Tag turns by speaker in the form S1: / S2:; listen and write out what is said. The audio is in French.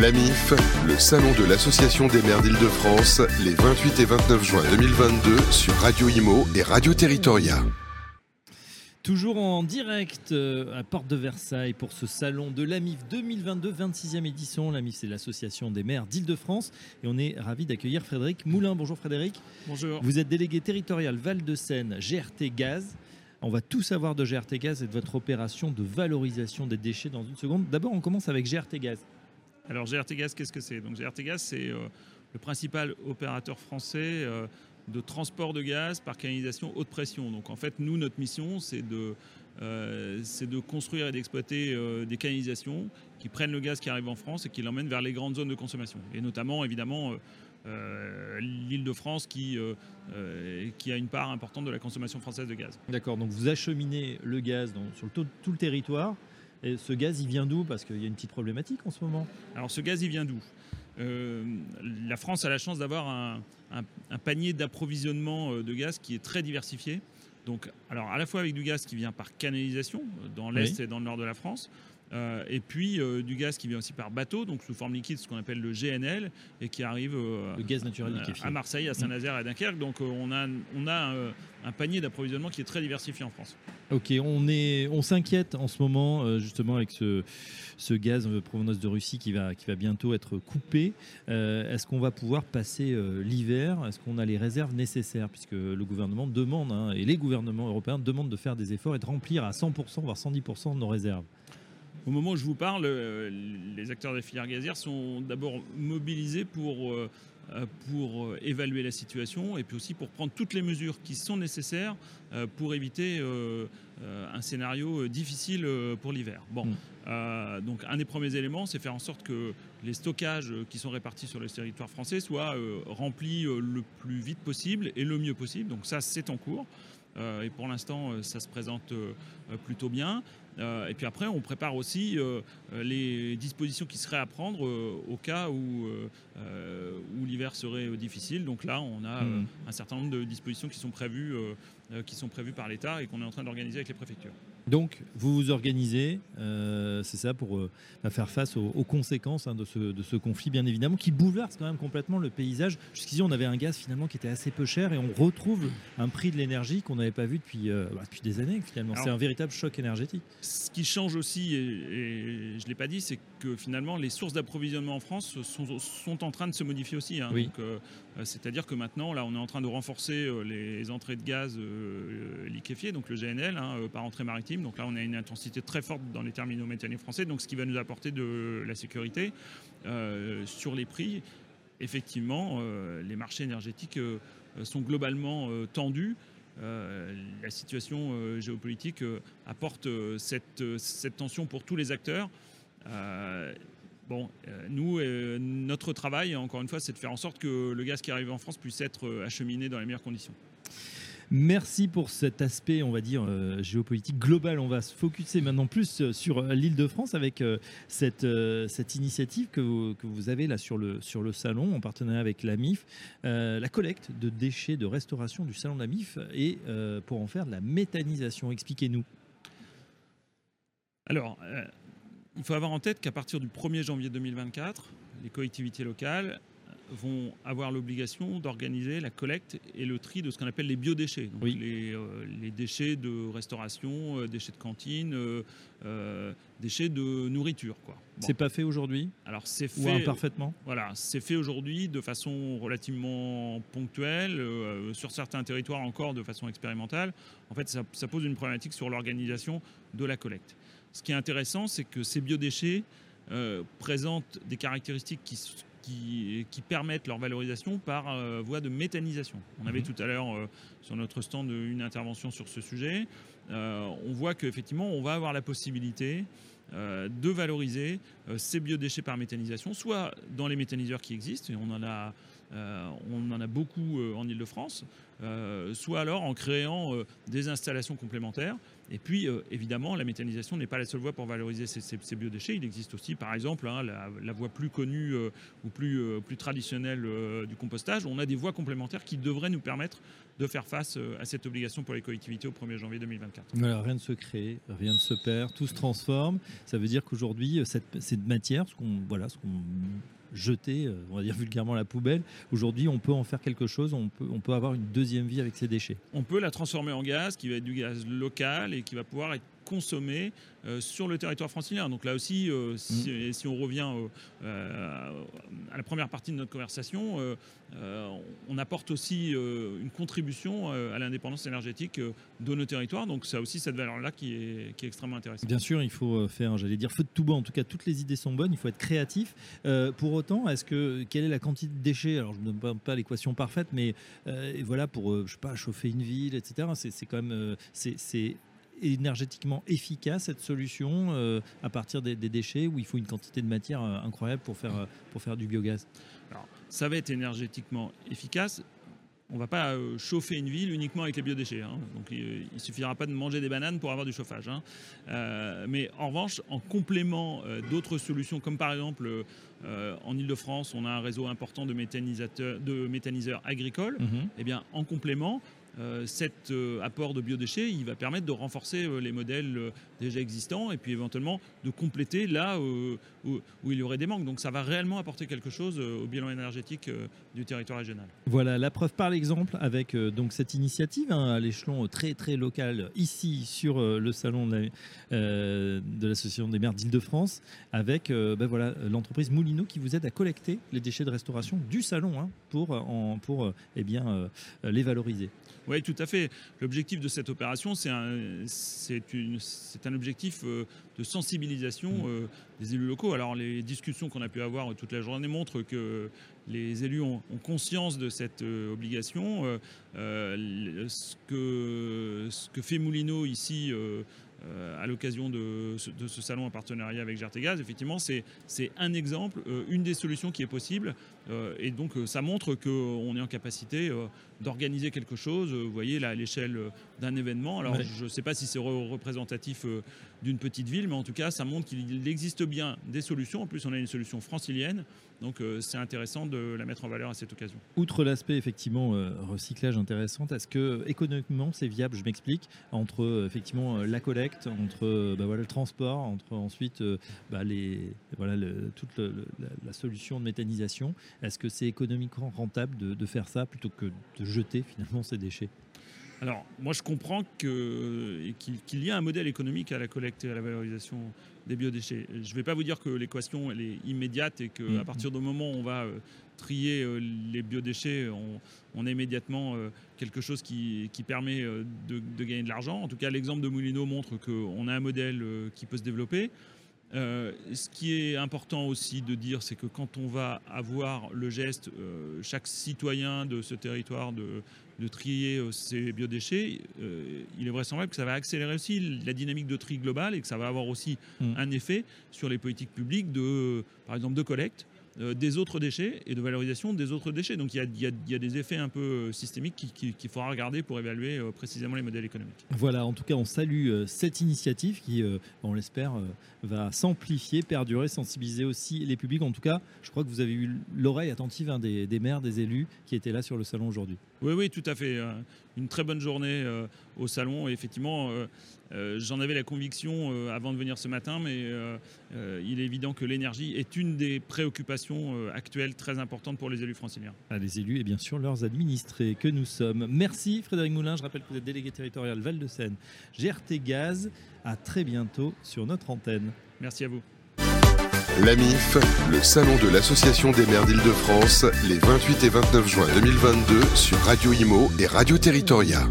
S1: L'AMIF, le salon de l'Association des maires d'Île-de-France, les 28 et 29 juin 2022 sur Radio Imo et Radio Territoria.
S2: Toujours en direct euh, à Porte de Versailles pour ce salon de l'AMIF 2022, 26e édition. L'AMIF, c'est l'association des maires d'Île-de-France. Et on est ravi d'accueillir Frédéric Moulin. Bonjour Frédéric.
S3: Bonjour.
S2: Vous êtes délégué territorial Val-de-Seine, GRT Gaz. On va tout savoir de GRT Gaz et de votre opération de valorisation des déchets dans une seconde. D'abord, on commence avec GRT Gaz.
S3: Alors GRT Gaz, qu'est-ce que c'est? Donc GRT Gaz, c'est euh, le principal opérateur français euh, de transport de gaz par canalisation haute pression. Donc en fait, nous, notre mission, c'est de, euh, construire et d'exploiter des canalisations qui prennent le gaz qui arrive en France et qui l'emmènent vers les grandes zones de consommation. Et notamment, évidemment, l'île de France qui, a une part importante de la consommation française de gaz.
S2: D'accord, donc vous acheminez le gaz sur tout le territoire. Et ce gaz, il vient d'où? Parce qu'il y a une petite problématique en ce moment.
S3: Alors ce gaz, il vient d'où? Euh, La France a la chance d'avoir un, un- un panier d'approvisionnement euh, de gaz qui est très diversifié. Donc, alors à la fois avec du gaz qui vient par canalisation euh, dans l'est et dans le nord de la France, euh, et puis euh, du gaz qui vient aussi par bateau, donc sous forme liquide, ce qu'on appelle le GNL, et qui arrive euh,
S2: Le gaz naturel liquéfié.
S3: à Marseille, à Saint-Nazaire à Dunkerque. Donc on a, on a un panier d'approvisionnement qui est très diversifié en France.
S2: Ok, on est, on s'inquiète en ce moment justement avec ce, ce gaz provenance de Russie qui va, qui va bientôt être coupé. Est-ce qu'on va pouvoir passer l'hiver? Est-ce qu'on a les réserves nécessaires? Puisque le gouvernement demande, hein, et les gouvernements européens demandent de faire des efforts et de remplir à 100%, voire 110% de nos réserves.
S3: Au moment où je vous parle, euh, les acteurs des filières gazières sont d'abord mobilisés pour, euh, euh, pour évaluer la situation et puis aussi pour prendre toutes les mesures qui sont nécessaires pour éviter un scénario difficile pour l'hiver. Bon,
S2: Mm.
S3: euh, donc un des premiers éléments, c'est faire en sorte que les stockages qui sont répartis sur le territoire français soient remplis le plus vite possible et le mieux possible. Donc ça, c'est en cours. Euh, et pour l'instant, euh, ça se présente euh, plutôt bien. Et puis après, on prépare aussi les dispositions qui seraient à prendre au cas où, où l'hiver serait difficile. Donc là, on a
S2: Mhm.
S3: un certain nombre de dispositions qui sont prévues, qui sont prévues par l'État et qu'on est en train d'organiser avec les préfectures.
S2: Donc, vous vous organisez, euh, c'est ça, pour euh, faire face aux, aux conséquences hein, de, ce, de ce conflit, bien évidemment, qui bouleverse quand même complètement le paysage. Jusqu'ici, on avait un gaz finalement qui était assez peu cher et on retrouve un prix de l'énergie qu'on n'avait pas vu depuis, euh, bah, depuis des années, finalement. C'est un véritable choc énergétique.
S3: Ce qui change aussi, et, et je ne l'ai pas dit, c'est que finalement les sources d'approvisionnement en France sont, sont en train de se modifier aussi. hein.
S2: Oui.
S3: Euh, euh, C'est-à-dire que maintenant, là, on est en train de renforcer euh, les entrées de gaz liquéfié, donc le GNL, hein, par entrée maritime. Donc là, on a une intensité très forte dans les terminaux méthaniers français, donc ce qui va nous apporter de la sécurité sur les prix. Effectivement, les marchés énergétiques sont globalement tendus. Euh, la situation euh, géopolitique euh, apporte cette, cette tension pour tous les acteurs. Euh, bon, euh, nous, euh, notre travail, encore une fois, c'est de faire en sorte que le gaz qui arrive en France puisse être euh, acheminé dans les meilleures conditions.
S2: Merci pour cet aspect, on va dire, géopolitique global. On va se focuser maintenant plus sur l'île de France avec cette, cette initiative que vous, que vous avez là sur le, sur le salon en partenariat avec la MIF, la collecte de déchets de restauration du salon de la MIF et pour en faire de la méthanisation. Expliquez-nous.
S3: Alors, il faut avoir en tête qu'à partir du 1er janvier 2024, les collectivités locales vont avoir l'obligation d'organiser la collecte et le tri de ce qu'on appelle les biodéchets. Donc
S2: Oui.
S3: les, euh, les déchets de restauration, euh, déchets de cantine, euh, déchets de nourriture. Quoi. Bon.
S2: C'est pas fait aujourd'hui
S3: Alors c'est
S2: ou
S3: fait,
S2: imparfaitement
S3: voilà, c'est fait aujourd'hui de façon relativement ponctuelle, sur certains territoires encore de façon expérimentale. En fait, ça, ça pose une problématique sur l'organisation de la collecte. Ce qui est intéressant, c'est que ces biodéchets euh, présentent des caractéristiques qui, s- qui, qui permettent leur valorisation par euh, voie de méthanisation. On avait
S2: Mhm.
S3: tout à l'heure euh, sur notre stand une intervention sur ce sujet. On voit qu'effectivement, on va avoir la possibilité de valoriser ces biodéchets par méthanisation, soit dans les méthaniseurs qui existent, et on en a, on en a beaucoup en Ile-de-France, soit alors en créant des installations complémentaires. Et puis, évidemment, la méthanisation n'est pas la seule voie pour valoriser ces, biodéchets. Il existe aussi, par exemple, hein, la, voie plus connue ou plus, plus traditionnelle du compostage. On a des voies complémentaires qui devraient nous permettre de faire face à cette obligation pour les collectivités au 1er janvier 2024.
S2: rien ne se crée, rien ne se perd, tout se transforme. Ça veut dire qu'aujourd'hui, cette, matière, voilà, ce qu'on jeter, euh, on va dire vulgairement, la poubelle. Aujourd'hui, on peut en faire quelque chose, on peut, on peut avoir une deuxième vie avec ces déchets.
S3: On peut la transformer en gaz, qui va être du gaz local et qui va pouvoir être consommé euh, sur le territoire francilien. Donc là aussi, euh, mm. si, on revient euh, à la première partie de notre conversation, on apporte aussi une contribution à l'indépendance énergétique de nos territoires. Donc ça aussi cette valeur-là qui est, qui est, extrêmement intéressante.
S2: Bien sûr, il faut faire, j'allais dire, feu de tout bois. En tout cas, toutes les idées sont bonnes. Il faut être créatif. pour autant, est-ce que quelle est la quantité de déchets? Alors, je ne donne pas l'équation parfaite, mais voilà, pour je sais pas chauffer une ville, etc. C'est quand même c'est énergétiquement efficace cette solution euh, à partir des, déchets où il faut une quantité de matière euh, incroyable pour faire, euh, pour faire du biogaz?
S3: Alors, Ça va être énergétiquement efficace. On ne va pas chauffer une ville uniquement avec les biodéchets. Hein. Donc il ne suffira pas de manger des bananes pour avoir du chauffage. Hein. mais en revanche, en complément d'autres solutions, comme par exemple en Ile-de-France, on a un réseau important de, de méthaniseurs agricoles, mmh eh bien, en complément, euh, cet euh, apport de biodéchets, il va permettre de renforcer euh, les modèles déjà existants et puis éventuellement de compléter là où, il y aurait des manques. Donc ça va réellement apporter quelque chose au bilan énergétique du territoire régional.
S2: Voilà, la preuve par l'exemple avec cette initiative hein, à l'échelon très très local ici sur le salon de l'association des maires d'Île-de-France avec ben voilà l'entreprise Moulineau qui vous aide à collecter les déchets de restauration du salon hein, pour, eh les valoriser.
S3: Oui, tout à fait. L'objectif de cette opération, c'est un, un, objectif euh, de sensibilisation mmh. euh, des élus locaux. Alors, les discussions qu'on a pu avoir toute la journée montrent que les élus ont, conscience de cette euh, obligation. ce, que, ce que fait Moulineau ici à l'occasion de, ce salon en partenariat avec Gaz, effectivement, c'est un exemple, une des solutions qui est possible. et donc, ça montre qu'on est en capacité d'organiser quelque chose, vous voyez, là, à l'échelle d'un événement. Alors, je ne sais pas si c'est représentatif euh, d'une petite ville, mais en tout cas, ça montre qu'il existe bien des solutions. En plus, on a une solution francilienne. Donc, euh, c'est intéressant de la mettre en valeur à cette occasion.
S2: Outre l'aspect, effectivement, euh, recyclage intéressant, est-ce que économiquement, c'est viable? Je m'explique. Entre, effectivement, la collecte, entre bah, voilà, le transport, entre ensuite bah, les, voilà, toute la, solution de méthanisation. Est-ce que c'est économiquement rentable de, de faire ça plutôt que de jeter finalement ces déchets?
S3: Alors, moi, je comprends qu'il y a un modèle économique à la collecte et à la valorisation des biodéchets. Je ne vais pas vous dire que l'équation elle est immédiate et qu'à mm. partir du moment où on va euh, trier euh, les biodéchets, on, a immédiatement euh, quelque chose qui, permet de, de, gagner de l'argent. En tout cas, l'exemple de Moulineau montre qu'on a un modèle qui peut se développer. Euh, ce qui est important aussi de dire, c'est que quand on va avoir le geste, euh, chaque citoyen de ce territoire de, trier euh, ses biodéchets, il est vraisemblable que ça va accélérer aussi la dynamique de tri globale et que ça va avoir aussi mmh. un effet sur les politiques publiques de, par exemple, de collecte, des autres déchets et de valorisation des autres déchets. Donc il y a, des effets un peu euh, systémiques qu'il faudra regarder pour évaluer euh, précisément les modèles économiques.
S2: Voilà, en tout cas, on salue cette initiative qui, on l'espère, va s'amplifier, perdurer, sensibiliser aussi les publics. En tout cas, je crois que vous avez eu l'oreille attentive hein, des, des, maires, des élus qui étaient là sur le salon aujourd'hui.
S3: Oui, oui, tout à fait. Une très bonne journée au salon. Et effectivement, euh, j'en avais la conviction euh, avant de venir ce matin, mais euh, il est évident que l'énergie est une des préoccupations actuelles très importantes pour les élus franciliens.
S2: Ah, les élus et bien sûr leurs administrés que nous sommes. Merci Frédéric Moulin, je rappelle que vous êtes délégué territorial Val-de-Seine, GRT Gaz. À très bientôt sur notre antenne.
S3: Merci à vous.
S1: L'AMIF, le salon de l'Association des maires d'Île-de-France, les 28 et 29 juin 2022 sur Radio Imo et Radio Territoria.